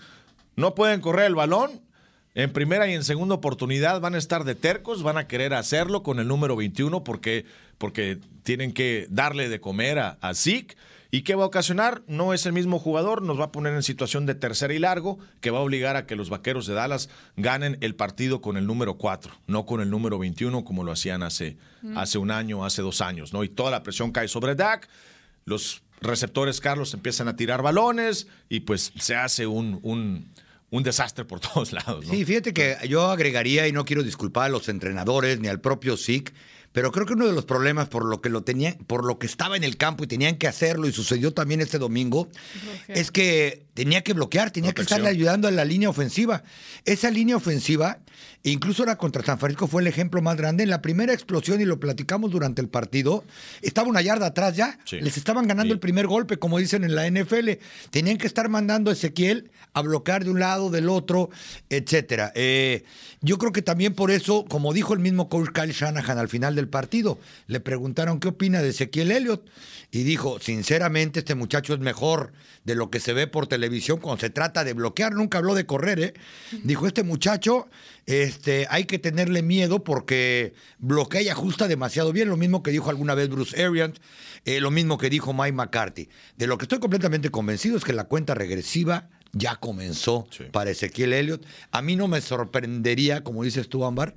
Speaker 2: No pueden correr el balón. En primera y en segunda oportunidad van a estar de tercos, van a querer hacerlo con el número 21 porque, porque tienen que darle de comer a, a Zeke. ¿Y qué va a ocasionar? No es el mismo jugador, nos va a poner en situación de tercera y largo, que va a obligar a que los vaqueros de Dallas ganen el partido con el número 4, no con el número 21, como lo hacían hace, hace un año, hace dos años, ¿no? Y toda la presión cae sobre Dak. Los receptores, Carlos, empiezan a tirar balones y pues se hace un, un, un desastre por todos lados. ¿no?
Speaker 3: Sí, fíjate que yo agregaría, y no quiero disculpar a los entrenadores ni al propio SIC, pero creo que uno de los problemas por lo que lo tenía, por lo que estaba en el campo y tenían que hacerlo, y sucedió también este domingo, es que tenía que bloquear, tenía que estarle ayudando a la línea ofensiva. Esa línea ofensiva, incluso la contra San Francisco fue el ejemplo más grande. En la primera explosión, y lo platicamos durante el partido, estaba una yarda atrás ya. Les estaban ganando el primer golpe, como dicen en la NFL. Tenían que estar mandando a Ezequiel a bloquear de un lado, del otro, etcétera. Eh, yo creo que también por eso, como dijo el mismo coach Kyle Shanahan al final del partido. Le preguntaron qué opina de Ezequiel Elliott y dijo, sinceramente, este muchacho es mejor de lo que se ve por televisión cuando se trata de bloquear, nunca habló de correr, ¿eh? Dijo, este muchacho este, hay que tenerle miedo porque bloquea y ajusta demasiado bien, lo mismo que dijo alguna vez Bruce Arians, eh, lo mismo que dijo Mike McCarthy. De lo que estoy completamente convencido es que la cuenta regresiva ya comenzó para Ezequiel Elliott. A mí no me sorprendería, como dices tú, Ámbar,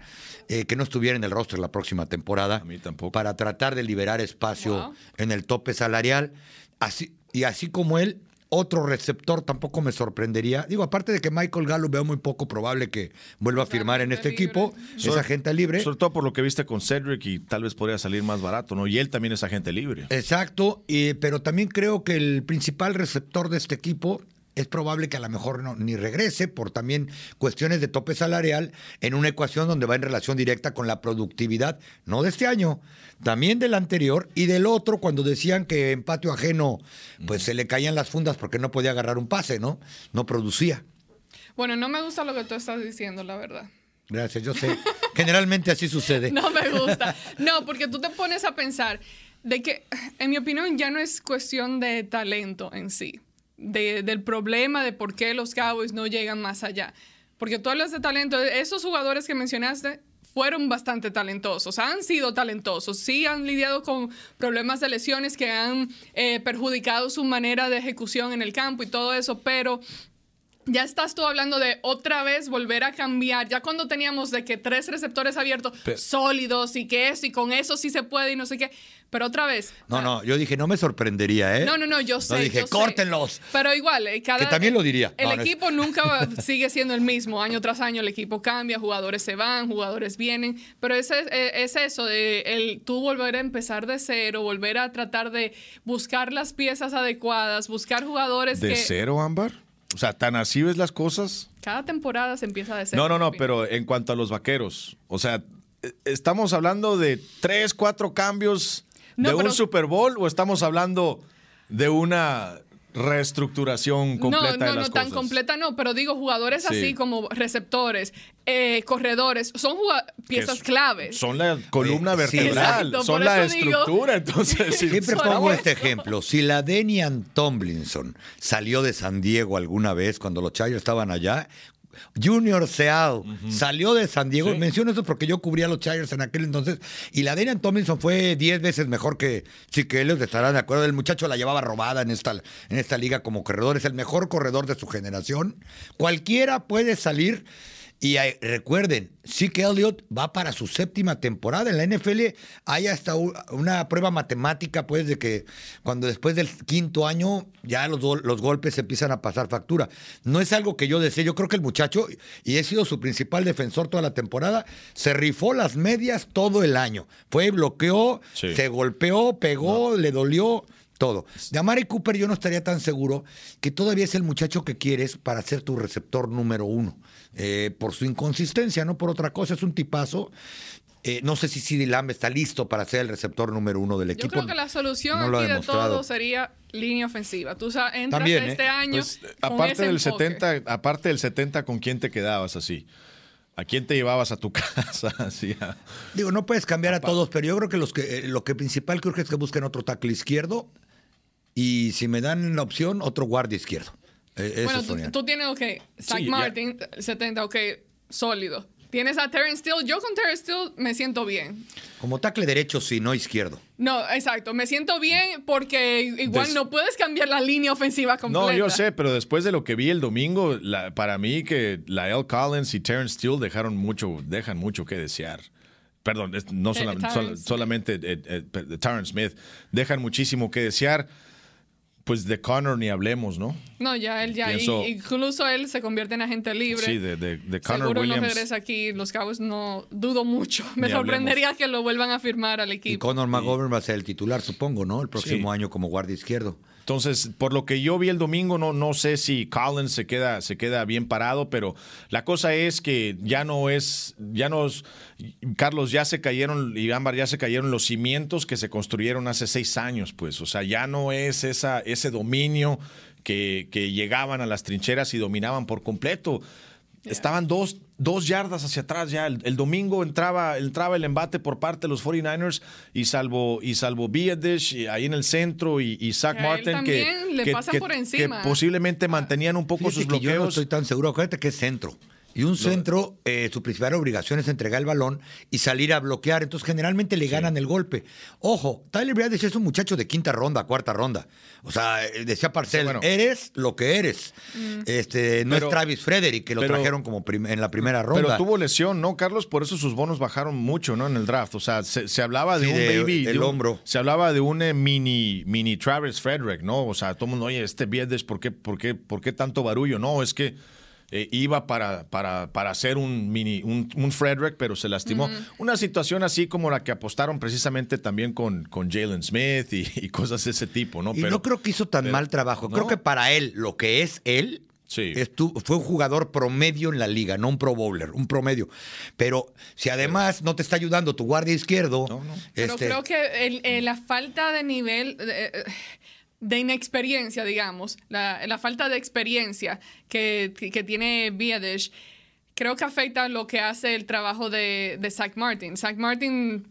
Speaker 3: eh, que no estuviera en el roster la próxima temporada.
Speaker 2: A mí tampoco.
Speaker 3: Para tratar de liberar espacio
Speaker 1: Wow.
Speaker 3: en el tope salarial. Así, y así como él, otro receptor tampoco me sorprendería. Digo, aparte de que Michael Gallup veo muy poco probable que vuelva a firmar en este equipo, es agente libre.
Speaker 2: Sobre todo por lo que viste con Cedric y tal vez podría salir más barato, ¿no? Y él también es agente libre.
Speaker 3: Exacto, y- pero también creo que el principal receptor de este equipo es probable que a lo mejor no, ni regrese por también cuestiones de tope salarial en una ecuación donde va en relación directa con la productividad, no de este año, también del anterior y del otro cuando decían que en patio ajeno pues se le caían las fundas porque no podía agarrar un pase, ¿no? No producía.
Speaker 1: Bueno, no me gusta lo que tú estás diciendo, la verdad.
Speaker 3: Gracias, yo sé. Generalmente así sucede.
Speaker 1: No me gusta. No, porque tú te pones a pensar de que, en mi opinión, ya no es cuestión de talento en sí, de- del problema de por qué los Cowboys no llegan más allá. Porque tú hablas de talento, esos jugadores que mencionaste fueron bastante talentosos, han sido talentosos, sí han lidiado con problemas de lesiones que han eh, perjudicado su manera de ejecución en el campo y todo eso, pero ya estás tú hablando de otra vez volver a cambiar. Ya cuando teníamos de que tres receptores abiertos
Speaker 2: Pero-
Speaker 1: sólidos y que eso y con eso sí se puede y no sé qué. Pero otra vez.
Speaker 3: No, no, yo dije, no me sorprendería, ¿eh?
Speaker 1: No, no, no, yo sé.
Speaker 3: dije,
Speaker 1: yo sé.
Speaker 3: córtenlos.
Speaker 1: Pero igual, eh, cada.
Speaker 3: Que también lo diría.
Speaker 1: El
Speaker 3: No, no es-
Speaker 1: equipo nunca sigue siendo el mismo. Año tras año el equipo cambia, jugadores se van, jugadores vienen. Pero ese, eh, es eso, de el, tú volver a empezar de cero, volver a tratar de buscar las piezas adecuadas, buscar jugadores
Speaker 2: ¿De
Speaker 1: que.
Speaker 2: cero, Ámbar? O sea, ¿tan así ves las cosas?
Speaker 1: Cada temporada se empieza de cero.
Speaker 2: No, no, no, pero en cuanto a los vaqueros, o sea, eh, ¿estamos hablando de tres, cuatro cambios
Speaker 1: No,
Speaker 2: de un Super Bowl o estamos hablando de una reestructuración completa
Speaker 1: no, no,
Speaker 2: de
Speaker 1: no, tan completa no, pero digo jugadores
Speaker 2: Sí.
Speaker 1: así como receptores, eh, corredores, son piezas
Speaker 2: es-
Speaker 1: claves.
Speaker 2: Son la columna
Speaker 3: Eh, sí.
Speaker 2: vertebral,
Speaker 1: Exacto,
Speaker 2: son la
Speaker 1: digo-
Speaker 2: estructura, entonces... sí,
Speaker 3: Siempre pongo este ejemplo. Si la Denian Tomlinson salió de San Diego alguna vez cuando los Chargers estaban allá, Junior Seau salió de San Diego.
Speaker 2: Sí.
Speaker 3: Menciono eso porque yo cubría a los Chargers en aquel entonces. Y la Denian Tomlinson fue 10 veces mejor que sí que ellos estarán de acuerdo. El muchacho la llevaba robada en esta, en esta liga como corredor. Es el mejor corredor de su generación. Cualquiera puede salir. Y eh, recuerden, Zeke Elliott va para su séptima temporada. En la NFL hay hasta una prueba matemática, pues, de que cuando después del quinto año ya los, los golpes empiezan a pasar factura. No es algo que yo desee. Yo creo que el muchacho, y he sido su principal defensor toda la temporada, se rifó las medias todo el año. Fue, bloqueó,
Speaker 2: Sí.
Speaker 3: se golpeó, pegó, le dolió. Todo. De Amari Cooper yo no estaría tan seguro que todavía es el muchacho que quieres para ser tu receptor número uno. Eh, por su inconsistencia, no por otra cosa. Es un tipazo. Eh, no sé si CD Lamb está listo para ser el receptor número uno del
Speaker 1: Yo
Speaker 3: equipo.
Speaker 1: creo que la solución
Speaker 3: No
Speaker 1: aquí de todo sería línea ofensiva. Tú entras
Speaker 3: También, ¿eh?
Speaker 1: este año
Speaker 2: Pues,
Speaker 1: con
Speaker 2: aparte
Speaker 1: ese
Speaker 2: del
Speaker 1: enfoque.
Speaker 2: 70, aparte del 70, ¿con quién te quedabas así? ¿A quién te llevabas a tu casa? A-
Speaker 3: Digo, no puedes cambiar a todos, pero yo creo que, los que eh, lo que principal creo que es que busquen otro tackle izquierdo y si me dan la opción, otro guardia izquierdo. Eh, eso
Speaker 1: Bueno,
Speaker 3: es
Speaker 1: tú, tú tienes, ok, Zach
Speaker 2: Sí, ya.
Speaker 1: Martin, 70, ok, sólido. Tienes a Terrence Steele. Yo con Terrence Steele me siento bien.
Speaker 3: Como tackle derecho, sí, no izquierdo.
Speaker 1: No, exacto. Me siento bien porque igual
Speaker 2: Des-
Speaker 1: no puedes cambiar la línea ofensiva completa.
Speaker 2: No, yo sé, pero después de lo que vi el domingo, la- para mí que la L. Collins y Terrence Steele dejaron mucho, dejan mucho que desear. Perdón, no sola-
Speaker 1: Terrence
Speaker 2: sol-
Speaker 1: Smith.
Speaker 2: solamente eh, eh, eh, Terrence Smith, dejan muchísimo que desear. Pues de Connor ni hablemos, ¿no?
Speaker 1: No, ya él ya. y-
Speaker 2: Pienso-
Speaker 1: incluso él se convierte en agente libre.
Speaker 2: Sí, de, de, de Connor
Speaker 1: Seguro
Speaker 2: Williams.
Speaker 1: no regresa aquí. Los Cowboys no dudo mucho. Me
Speaker 2: Ni
Speaker 1: sorprendería que lo vuelvan a firmar al
Speaker 3: Y
Speaker 1: equipo.
Speaker 3: Conor McGovern va a ser el titular, supongo, ¿no? El próximo
Speaker 2: Sí.
Speaker 3: año como guardia izquierdo.
Speaker 2: Entonces, por lo que yo vi el domingo, no, no sé si Collins se queda, se queda bien parado, pero la cosa es que ya no es, ya nos, Carlos, ya se cayeron, y Ámbar, ya se cayeron los cimientos que se construyeron hace seis años, pues. O sea, ya no es esa, ese dominio que, que llegaban a las trincheras y dominaban por completo. Estaban dos, dos yardas hacia atrás ya. El, domingo entraba, entraba el embate por parte de los 49ers y salvo, y salvo Biadish ahí en el centro y, Zach Martin que,
Speaker 1: le pasa por encima.
Speaker 2: que posiblemente mantenían un poco sus bloqueos.
Speaker 3: yo no estoy tan seguro. Acuérdate que es centro. Y un centro, eh, su principal obligación es entregar el balón y salir a bloquear. Entonces, generalmente le ganan el golpe. Ojo, Tyler Biadish es un muchacho de quinta ronda, cuarta ronda. O sea, eh, decía Parcel, eres lo que eres. Mm. Este, no es Travis Frederick, que lo trajeron como en la primera ronda.
Speaker 2: Pero tuvo lesión, ¿no, Carlos? Por eso sus bonos bajaron mucho, ¿no? En el draft. O sea, se, hablaba de un baby.
Speaker 3: El hombro.
Speaker 2: Se hablaba de un eh, mini, mini Travis Frederick, ¿no? O sea, todo el mundo, oye, este Biadish, ¿por qué, por, qué, ¿por qué tanto barullo? No, es que eh, iba para, para, para, hacer un mini, un, Frederick, pero se lastimó. Una situación así como la que apostaron precisamente también con, con Jalen Smith y, cosas de ese tipo, ¿no?
Speaker 3: Y no creo que hizo tan mal trabajo. Creo que para él, lo que es él, Sí. fue un jugador promedio en la liga, no un pro bowler, un promedio. Pero si además no te está ayudando tu guardia izquierdo.
Speaker 1: Pero este creo que la falta de nivel. Eh, de inexperiencia, digamos, la, falta de experiencia que, tiene Biadish, creo que afecta lo que hace el trabajo de, de Zach Martin. Zach Martin,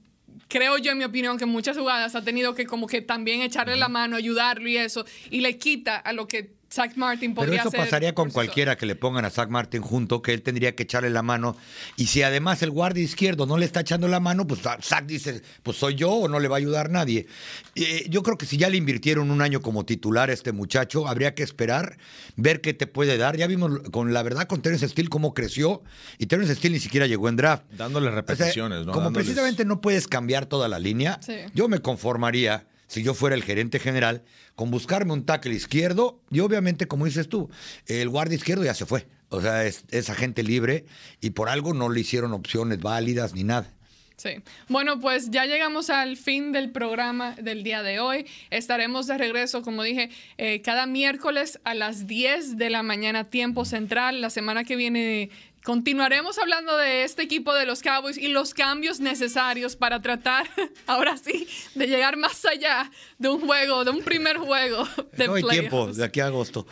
Speaker 1: creo yo, en mi opinión, que en muchas jugadas ha tenido que como que también echarle la mano, ayudarlo y eso, y le quita a lo que Zach Martin podría
Speaker 3: Pero eso pasaría con cualquiera que le pongan a Zach Martin junto, que él tendría que echarle la mano. Y si además el guardia izquierdo no le está echando la mano, pues Zach dice, pues soy yo o no le va a ayudar nadie. Eh, yo creo que si ya le invirtieron un año como titular a este muchacho, habría que esperar, ver qué te puede dar. Ya vimos con la verdad con Terence Steele cómo creció y Terence Steele ni siquiera llegó en draft.
Speaker 2: Dándole repeticiones, ¿no?
Speaker 3: Como precisamente no puedes cambiar toda la línea, yo me conformaría si yo fuera el gerente general, con buscarme un tackle izquierdo y obviamente, como dices tú, el guardia izquierdo ya se fue. O sea, es, agente libre y por algo no le hicieron opciones válidas ni nada.
Speaker 1: Sí. Bueno, pues ya llegamos al fin del programa del día de hoy. Estaremos de regreso, como dije, eh, cada miércoles a las 10 de la mañana, tiempo central. La semana que viene Continuaremos hablando de este equipo de los Cowboys y los cambios necesarios para tratar, ahora sí, de llegar más allá de un juego, de un primer juego de
Speaker 3: no hay tiempo, de aquí a agosto.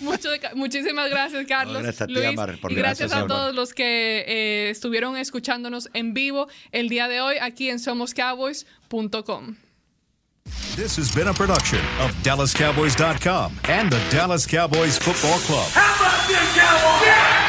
Speaker 1: muchísimas gracias, Carlos. gracias a ti, Luis, y gracias, a todos los que eh, estuvieron escuchándonos en vivo el día de hoy aquí en somoscowboys.com.
Speaker 9: This has been a production of DallasCowboys.com and the Dallas Cowboys Football Club. How about this, Cowboys? Yeah!